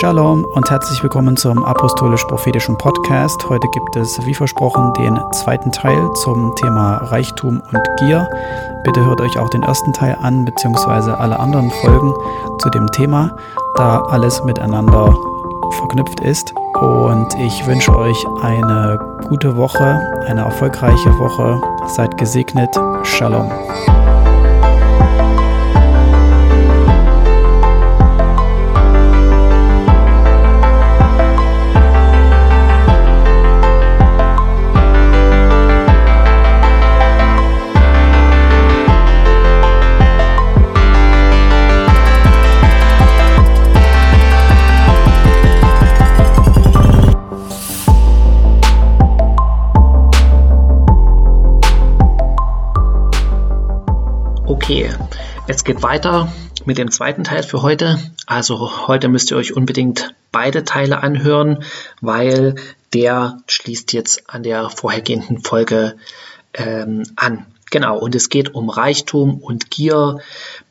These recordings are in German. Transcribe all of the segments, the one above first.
Shalom und herzlich willkommen zum Apostolisch-Prophetischen Podcast. Heute gibt es, wie versprochen, den zweiten Teil zum Thema Reichtum und Gier. Bitte hört euch auch den ersten Teil an, beziehungsweise alle anderen Folgen zu dem Thema, da alles miteinander verknüpft ist. Und ich wünsche euch eine gute Woche, eine erfolgreiche Woche. Seid gesegnet. Shalom. Es geht weiter mit dem zweiten Teil für heute. Also heute müsst ihr euch unbedingt beide Teile anhören, weil der schließt jetzt an der vorhergehenden Folge ähm, an. Genau, und es geht um Reichtum und Gier,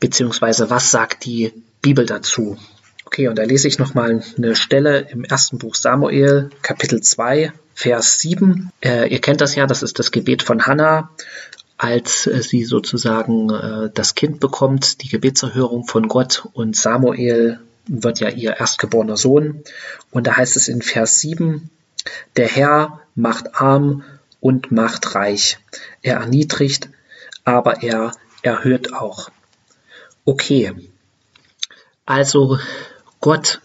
beziehungsweise was sagt die Bibel dazu. Okay, und da lese ich nochmal eine Stelle im ersten Buch Samuel, Kapitel 2, Vers 7. Äh, ihr kennt das ja, das ist das Gebet von Hannah als äh, sie sozusagen äh, das Kind bekommt, die Gebetserhörung von Gott und Samuel wird ja ihr erstgeborener Sohn. Und da heißt es in Vers 7, der Herr macht arm und macht reich. Er erniedrigt, aber er erhöht auch. Okay, also Gott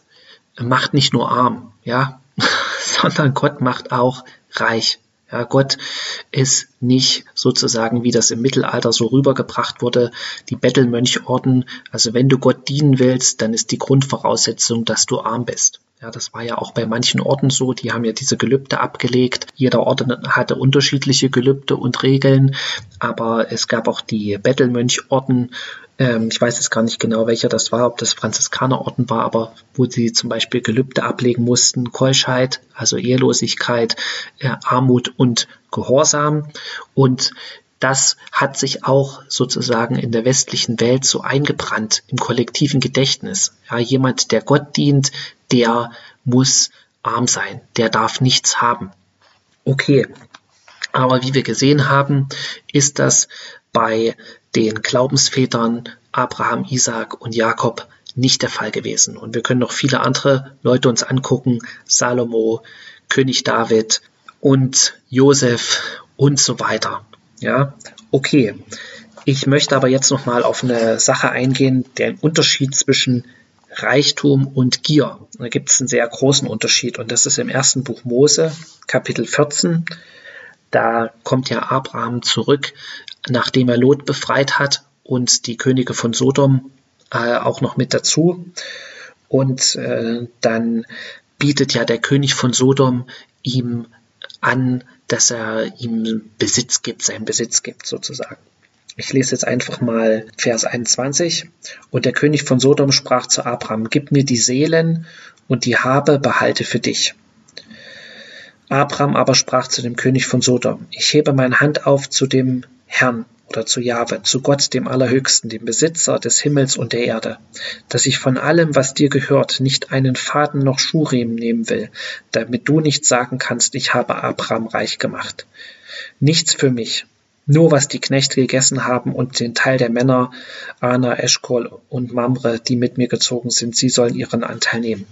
macht nicht nur arm, ja, sondern Gott macht auch reich. Ja, Gott ist nicht sozusagen, wie das im Mittelalter so rübergebracht wurde, die Bettelmönchorden. Also wenn du Gott dienen willst, dann ist die Grundvoraussetzung, dass du arm bist. Ja, das war ja auch bei manchen Orten so. Die haben ja diese Gelübde abgelegt. Jeder Ort hatte unterschiedliche Gelübde und Regeln. Aber es gab auch die Bettelmönchorden, ähm, ich weiß jetzt gar nicht genau, welcher das war, ob das Franziskanerorden war, aber wo sie zum Beispiel Gelübde ablegen mussten, Keuschheit, also Ehelosigkeit, äh, Armut und Gehorsam. Und das hat sich auch sozusagen in der westlichen Welt so eingebrannt im kollektiven Gedächtnis. Ja, jemand, der Gott dient, der muss arm sein, der darf nichts haben. Okay, aber wie wir gesehen haben, ist das bei den Glaubensvätern Abraham, Isaac und Jakob nicht der Fall gewesen. Und wir können noch viele andere Leute uns angucken, Salomo, König David und Josef und so weiter. Ja, okay. Ich möchte aber jetzt noch mal auf eine Sache eingehen, den Unterschied zwischen Reichtum und Gier. Da gibt es einen sehr großen Unterschied und das ist im ersten Buch Mose, Kapitel 14. Da kommt ja Abraham zurück nachdem er Lot befreit hat und die Könige von Sodom äh, auch noch mit dazu. Und äh, dann bietet ja der König von Sodom ihm an, dass er ihm Besitz gibt, seinen Besitz gibt sozusagen. Ich lese jetzt einfach mal Vers 21. Und der König von Sodom sprach zu Abraham, gib mir die Seelen und die Habe behalte für dich. Abraham aber sprach zu dem König von Sodom, ich hebe meine Hand auf zu dem Herrn oder zu Jahwe, zu Gott, dem Allerhöchsten, dem Besitzer des Himmels und der Erde, dass ich von allem, was dir gehört, nicht einen Faden noch Schuhriemen nehmen will, damit du nicht sagen kannst, ich habe Abraham reich gemacht. Nichts für mich, nur was die Knechte gegessen haben und den Teil der Männer, Ana, Eschkol und Mamre, die mit mir gezogen sind, sie sollen ihren Anteil nehmen.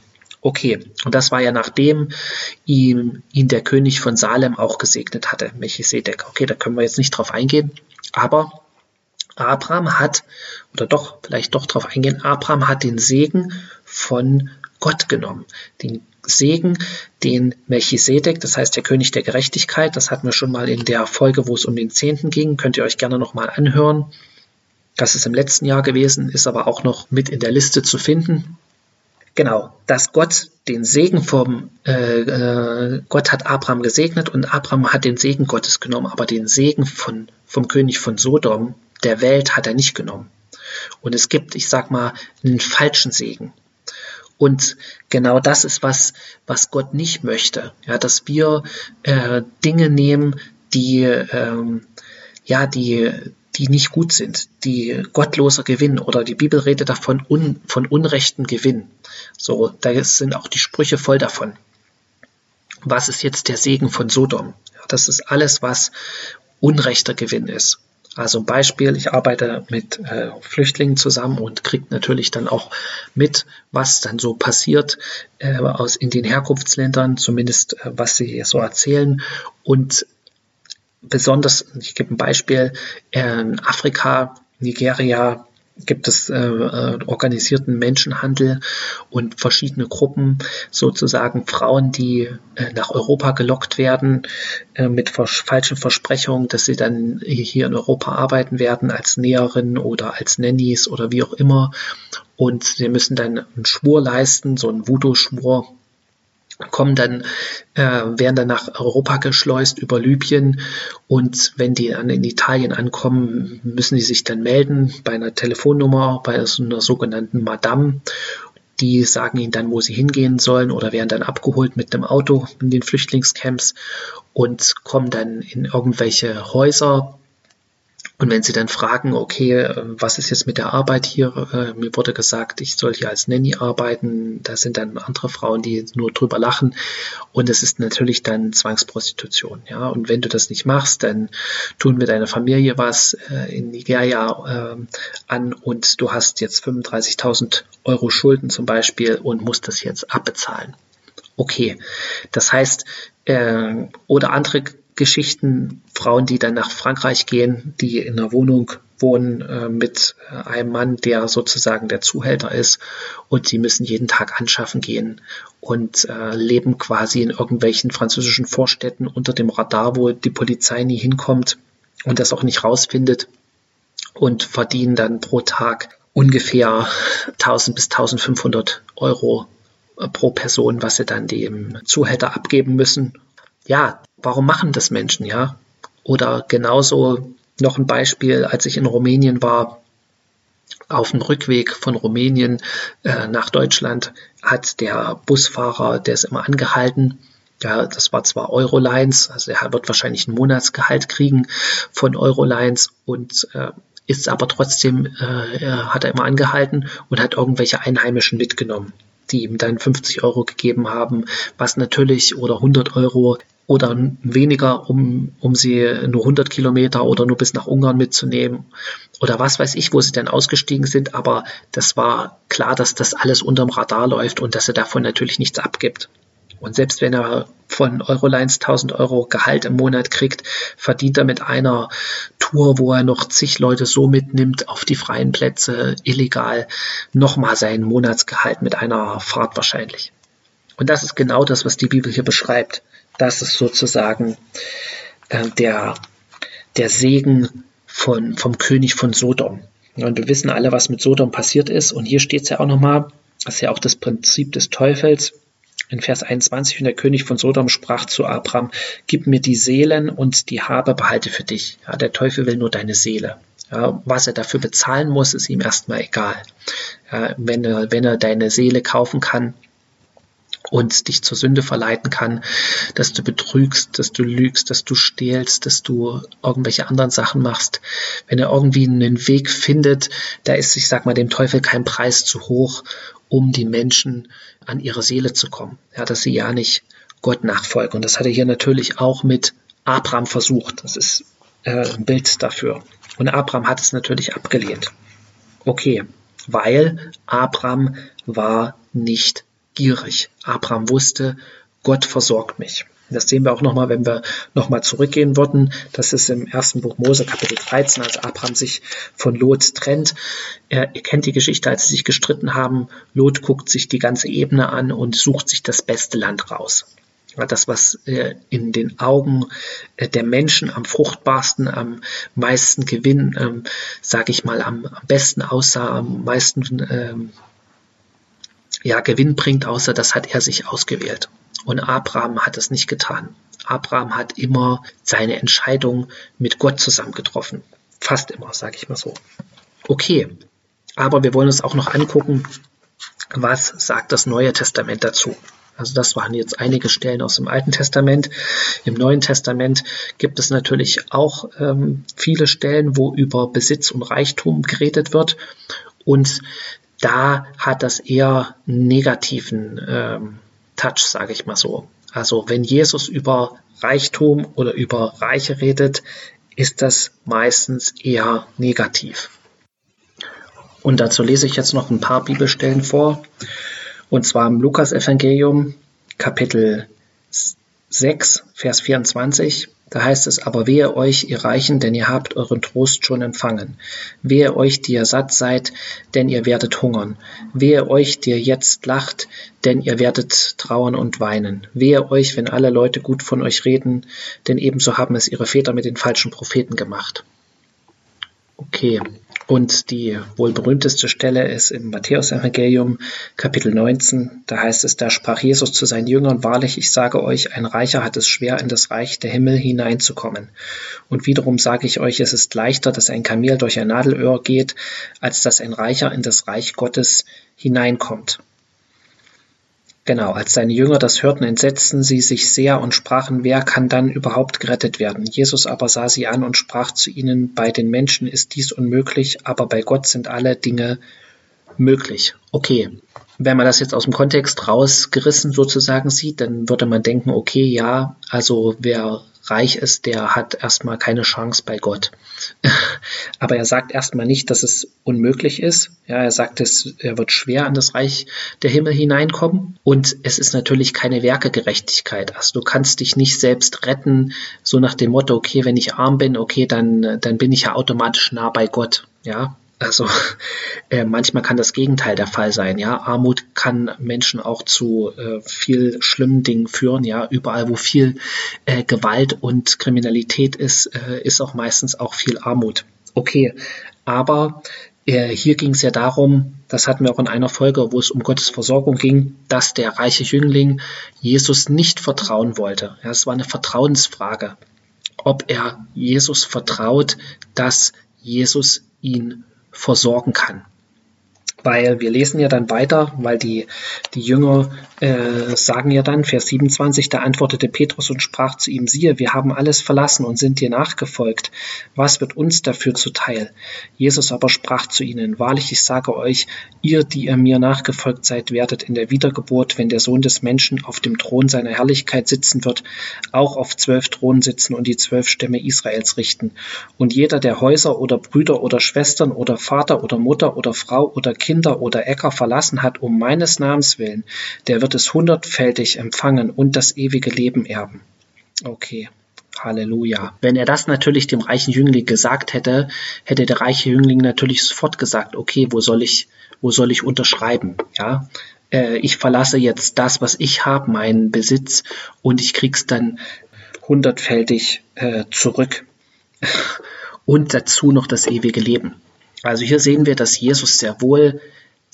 Okay, und das war ja nachdem ihm, ihn der König von Salem auch gesegnet hatte, Melchisedek. Okay, da können wir jetzt nicht drauf eingehen, aber Abraham hat, oder doch, vielleicht doch drauf eingehen, Abraham hat den Segen von Gott genommen. Den Segen, den Melchisedek, das heißt der König der Gerechtigkeit, das hatten wir schon mal in der Folge, wo es um den Zehnten ging, könnt ihr euch gerne nochmal anhören. Das ist im letzten Jahr gewesen, ist aber auch noch mit in der Liste zu finden. Genau, dass Gott den Segen vom, äh, äh, Gott hat Abraham gesegnet und Abraham hat den Segen Gottes genommen, aber den Segen von, vom König von Sodom, der Welt, hat er nicht genommen. Und es gibt, ich sag mal, einen falschen Segen. Und genau das ist was, was Gott nicht möchte. Ja, dass wir äh, Dinge nehmen, die, ähm, ja, die, die nicht gut sind, die gottloser Gewinn oder die Bibel redet davon un, von unrechten Gewinn. So, da sind auch die Sprüche voll davon. Was ist jetzt der Segen von Sodom? Das ist alles, was unrechter Gewinn ist. Also ein Beispiel, ich arbeite mit äh, Flüchtlingen zusammen und kriege natürlich dann auch mit, was dann so passiert äh, aus in den Herkunftsländern, zumindest äh, was sie so erzählen. Und besonders, ich gebe ein Beispiel, in Afrika, Nigeria, gibt es äh, äh, organisierten Menschenhandel und verschiedene Gruppen, sozusagen Frauen, die äh, nach Europa gelockt werden äh, mit vers falschen Versprechungen, dass sie dann hier in Europa arbeiten werden als Näherin oder als Nannies oder wie auch immer. Und sie müssen dann einen Schwur leisten, so einen Voodoo-Schwur kommen dann, äh, werden dann nach Europa geschleust über Libyen und wenn die dann in Italien ankommen, müssen die sich dann melden bei einer Telefonnummer, bei so einer sogenannten Madame. Die sagen ihnen dann, wo sie hingehen sollen oder werden dann abgeholt mit dem Auto in den Flüchtlingscamps und kommen dann in irgendwelche Häuser, und wenn Sie dann fragen, okay, was ist jetzt mit der Arbeit hier? Äh, mir wurde gesagt, ich soll hier als Nanny arbeiten. Da sind dann andere Frauen, die nur drüber lachen. Und es ist natürlich dann Zwangsprostitution. Ja, und wenn du das nicht machst, dann tun wir deiner Familie was äh, in Nigeria äh, an und du hast jetzt 35.000 Euro Schulden zum Beispiel und musst das jetzt abbezahlen. Okay, das heißt, äh, oder andere Geschichten, Frauen, die dann nach Frankreich gehen, die in einer Wohnung wohnen äh, mit äh, einem Mann, der sozusagen der Zuhälter ist und sie müssen jeden Tag anschaffen gehen und äh, leben quasi in irgendwelchen französischen Vorstädten unter dem Radar, wo die Polizei nie hinkommt und das auch nicht rausfindet und verdienen dann pro Tag ungefähr 1000 bis 1500 Euro äh, pro Person, was sie dann dem Zuhälter abgeben müssen. Ja, warum machen das Menschen, ja? Oder genauso noch ein Beispiel, als ich in Rumänien war, auf dem Rückweg von Rumänien äh, nach Deutschland hat der Busfahrer, der ist immer angehalten, ja, das war zwar Eurolines, also er wird wahrscheinlich ein Monatsgehalt kriegen von Eurolines und äh, ist aber trotzdem, äh, hat er immer angehalten und hat irgendwelche Einheimischen mitgenommen, die ihm dann 50 Euro gegeben haben, was natürlich oder 100 Euro oder weniger, um, um sie nur 100 Kilometer oder nur bis nach Ungarn mitzunehmen oder was weiß ich, wo sie dann ausgestiegen sind. Aber das war klar, dass das alles unterm Radar läuft und dass er davon natürlich nichts abgibt. Und selbst wenn er von Eurolines 1000 Euro Gehalt im Monat kriegt, verdient er mit einer Tour, wo er noch zig Leute so mitnimmt auf die freien Plätze illegal, nochmal sein Monatsgehalt mit einer Fahrt wahrscheinlich. Und das ist genau das, was die Bibel hier beschreibt. Das ist sozusagen äh, der, der Segen von, vom König von Sodom. Und wir wissen alle, was mit Sodom passiert ist. Und hier steht es ja auch nochmal, das ist ja auch das Prinzip des Teufels. In Vers 21, und der König von Sodom sprach zu Abraham, gib mir die Seelen und die Habe behalte für dich. Ja, der Teufel will nur deine Seele. Ja, was er dafür bezahlen muss, ist ihm erstmal egal. Ja, wenn, er, wenn er deine Seele kaufen kann, und dich zur Sünde verleiten kann, dass du betrügst, dass du lügst, dass du stehlst, dass du irgendwelche anderen Sachen machst. Wenn er irgendwie einen Weg findet, da ist, ich sag mal, dem Teufel kein Preis zu hoch, um die Menschen an ihre Seele zu kommen. Ja, dass sie ja nicht Gott nachfolgen. Und das hat er hier natürlich auch mit Abraham versucht. Das ist äh, ein Bild dafür. Und Abraham hat es natürlich abgelehnt. Okay, weil Abraham war nicht gierig. Abraham wusste, Gott versorgt mich. Das sehen wir auch nochmal, wenn wir nochmal zurückgehen würden. Das ist im ersten Buch Mose, Kapitel 13, als Abraham sich von Lot trennt. Er, ihr kennt die Geschichte, als sie sich gestritten haben. Lot guckt sich die ganze Ebene an und sucht sich das beste Land raus. Das, was äh, in den Augen äh, der Menschen am fruchtbarsten, am meisten Gewinn, ähm, sage ich mal, am, besten aussah, am meisten ähm, ja, Gewinn bringt, außer das hat er sich ausgewählt. Und Abraham hat es nicht getan. Abraham hat immer seine Entscheidung mit Gott zusammen getroffen. Fast immer, sage ich mal so. Okay, aber wir wollen uns auch noch angucken, was sagt das Neue Testament dazu. Also das waren jetzt einige Stellen aus dem Alten Testament. Im Neuen Testament gibt es natürlich auch ähm, viele Stellen, wo über Besitz und Reichtum geredet wird. Und da hat das eher negativen ähm, Touch, sage ich mal so. Also wenn Jesus über Reichtum oder über Reiche redet, ist das meistens eher negativ. Und dazu lese ich jetzt noch ein paar Bibelstellen vor. Und zwar im Lukas-Evangelium, Kapitel 6, Vers 24. Da heißt es, aber wehe euch, ihr Reichen, denn ihr habt euren Trost schon empfangen. Wehe euch, die ihr satt seid, denn ihr werdet hungern. Wehe euch, die ihr jetzt lacht, denn ihr werdet trauern und weinen. Wehe euch, wenn alle Leute gut von euch reden, denn ebenso haben es ihre Väter mit den falschen Propheten gemacht. Okay, und die wohl berühmteste Stelle ist im Matthäusevangelium Kapitel 19. Da heißt es, da sprach Jesus zu seinen Jüngern, wahrlich, ich sage euch, ein Reicher hat es schwer, in das Reich der Himmel hineinzukommen. Und wiederum sage ich euch, es ist leichter, dass ein Kamel durch ein Nadelöhr geht, als dass ein Reicher in das Reich Gottes hineinkommt. Genau, als seine Jünger das hörten, entsetzten sie sich sehr und sprachen, wer kann dann überhaupt gerettet werden? Jesus aber sah sie an und sprach zu ihnen, bei den Menschen ist dies unmöglich, aber bei Gott sind alle Dinge möglich. Okay, wenn man das jetzt aus dem Kontext rausgerissen sozusagen sieht, dann würde man denken, okay, ja, also wer reich ist, der hat erstmal keine Chance bei Gott. Aber er sagt erstmal nicht, dass es unmöglich ist. Ja, er sagt, es, er wird schwer an das Reich der Himmel hineinkommen. Und es ist natürlich keine Werkegerechtigkeit. Also du kannst dich nicht selbst retten, so nach dem Motto, okay, wenn ich arm bin, okay, dann, dann bin ich ja automatisch nah bei Gott. Ja, also äh, manchmal kann das Gegenteil der Fall sein. Ja, Armut kann Menschen auch zu äh, viel schlimmen Dingen führen. Ja, überall wo viel äh, Gewalt und Kriminalität ist, äh, ist auch meistens auch viel Armut. Okay, aber äh, hier ging es ja darum, das hatten wir auch in einer Folge, wo es um Gottes Versorgung ging, dass der reiche Jüngling Jesus nicht vertrauen wollte. Ja, es war eine Vertrauensfrage, ob er Jesus vertraut, dass Jesus ihn versorgen kann. Weil wir lesen ja dann weiter, weil die, die Jünger äh, sagen ja dann, Vers 27, da antwortete Petrus und sprach zu ihm, siehe, wir haben alles verlassen und sind dir nachgefolgt. Was wird uns dafür zuteil? Jesus aber sprach zu ihnen, wahrlich, ich sage euch, ihr, die ihr mir nachgefolgt seid, werdet in der Wiedergeburt, wenn der Sohn des Menschen auf dem Thron seiner Herrlichkeit sitzen wird, auch auf zwölf Thronen sitzen und die zwölf Stämme Israels richten. Und jeder, der Häuser oder Brüder oder Schwestern oder Vater oder Mutter oder Frau oder Kind Kinder oder Äcker verlassen hat um meines Namens willen, der wird es hundertfältig empfangen und das ewige Leben erben. Okay. Halleluja. Wenn er das natürlich dem reichen Jüngling gesagt hätte, hätte der reiche Jüngling natürlich sofort gesagt, okay, wo soll ich, wo soll ich unterschreiben? Ja, äh, ich verlasse jetzt das, was ich habe, meinen Besitz, und ich krieg's dann hundertfältig äh, zurück. und dazu noch das ewige Leben. Also hier sehen wir, dass Jesus sehr wohl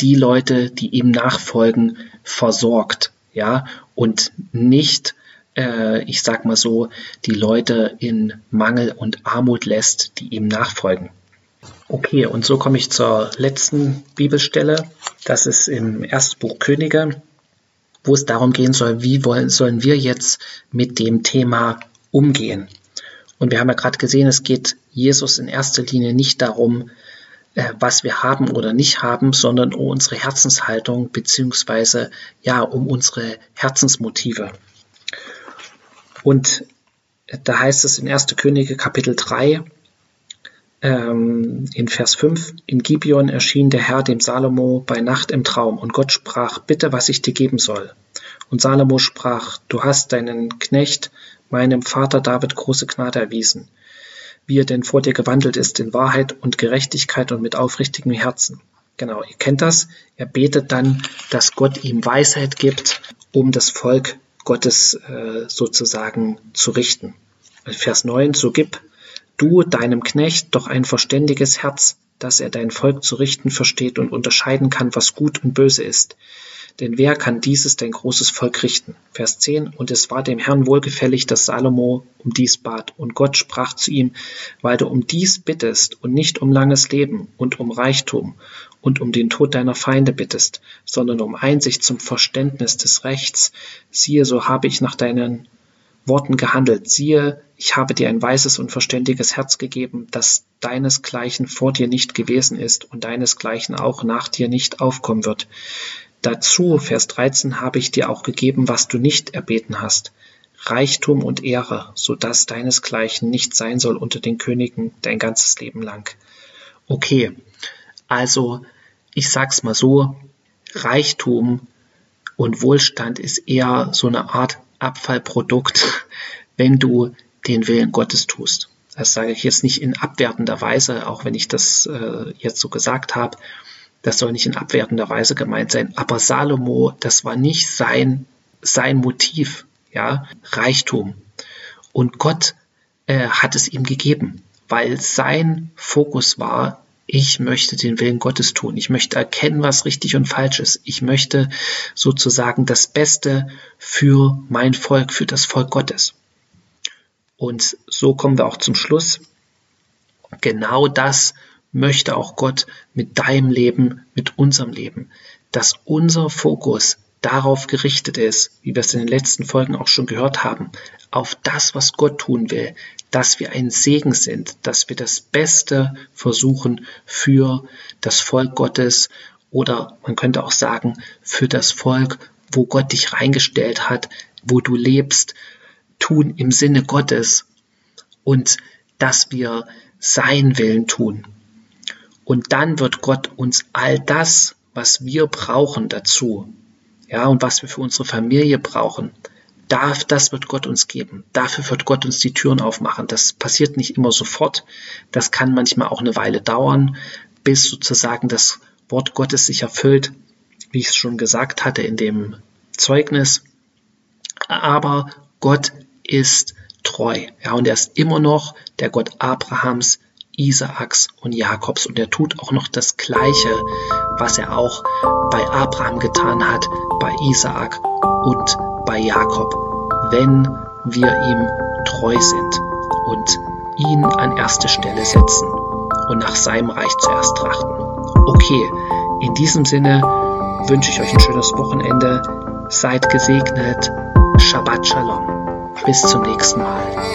die Leute, die ihm nachfolgen, versorgt, ja, und nicht, äh, ich sag mal so, die Leute in Mangel und Armut lässt, die ihm nachfolgen. Okay, und so komme ich zur letzten Bibelstelle. Das ist im ersten Buch Könige, wo es darum gehen soll, wie wollen, sollen wir jetzt mit dem Thema umgehen. Und wir haben ja gerade gesehen, es geht Jesus in erster Linie nicht darum, äh, was wir haben oder nicht haben, sondern um unsere Herzenshaltung beziehungsweise ja um unsere Herzensmotive. Und da heißt es in 1. Könige Kapitel 3 ähm, in Vers 5, in Gibeon erschien der Herr dem Salomo bei Nacht im Traum und Gott sprach, bitte, was ich dir geben soll. Und Salomo sprach, du hast deinen Knecht, meinem Vater David große Gnade erwiesen wie er denn vor dir gewandelt ist in Wahrheit und Gerechtigkeit und mit aufrichtigem Herzen. Genau, ihr kennt das. Er betet dann, dass Gott ihm Weisheit gibt, um das Volk Gottes äh, sozusagen zu richten. Vers 9, so gib du deinem Knecht doch ein verständiges Herz, dass er dein Volk zu richten versteht und unterscheiden kann, was gut und böse ist. Denn wer kann dieses dein großes Volk richten? Vers 10. Und es war dem Herrn wohlgefällig, dass Salomo um dies bat. Und Gott sprach zu ihm, weil du um dies bittest und nicht um langes Leben und um Reichtum und um den Tod deiner Feinde bittest, sondern um Einsicht zum Verständnis des Rechts. Siehe, so habe ich nach deinen Worten gehandelt. Siehe, ich habe dir ein weises und verständiges Herz gegeben, das deinesgleichen vor dir nicht gewesen ist und deinesgleichen auch nach dir nicht aufkommen wird. Dazu, Vers 13, habe ich dir auch gegeben, was du nicht erbeten hast. Reichtum und Ehre, so dass deinesgleichen nicht sein soll unter den Königen dein ganzes Leben lang. Okay, also ich sag's mal so, Reichtum und Wohlstand ist eher so eine Art Abfallprodukt, wenn du den Willen Gottes tust. Das sage ich jetzt nicht in abwertender Weise, auch wenn ich das äh, jetzt so gesagt habe. Das soll nicht in abwertender Weise gemeint sein. Aber Salomo, das war nicht sein, sein Motiv, ja, Reichtum. Und Gott äh, hat es ihm gegeben, weil sein Fokus war, ich möchte den Willen Gottes tun. Ich möchte erkennen, was richtig und falsch ist. Ich möchte sozusagen das Beste für mein Volk, für das Volk Gottes. Und so kommen wir auch zum Schluss. Genau das möchte auch Gott mit deinem Leben, mit unserem Leben, dass unser Fokus darauf gerichtet ist, wie wir es in den letzten Folgen auch schon gehört haben, auf das, was Gott tun will, dass wir ein Segen sind, dass wir das Beste versuchen für das Volk Gottes oder man könnte auch sagen, für das Volk, wo Gott dich reingestellt hat, wo du lebst, tun im Sinne Gottes und dass wir sein Willen tun. Und dann wird Gott uns all das, was wir brauchen dazu, ja, und was wir für unsere Familie brauchen, darf, das wird Gott uns geben. Dafür wird Gott uns die Türen aufmachen. Das passiert nicht immer sofort. Das kann manchmal auch eine Weile dauern, bis sozusagen das Wort Gottes sich erfüllt, wie ich es schon gesagt hatte in dem Zeugnis. Aber Gott ist treu. Ja, und er ist immer noch der Gott Abrahams, Isaaks und Jakobs. Und er tut auch noch das Gleiche, was er auch bei Abraham getan hat, bei Isaak und bei Jakob, wenn wir ihm treu sind und ihn an erste Stelle setzen und nach seinem Reich zuerst trachten. Okay, in diesem Sinne wünsche ich euch ein schönes Wochenende. Seid gesegnet. Shabbat Shalom. Bis zum nächsten Mal.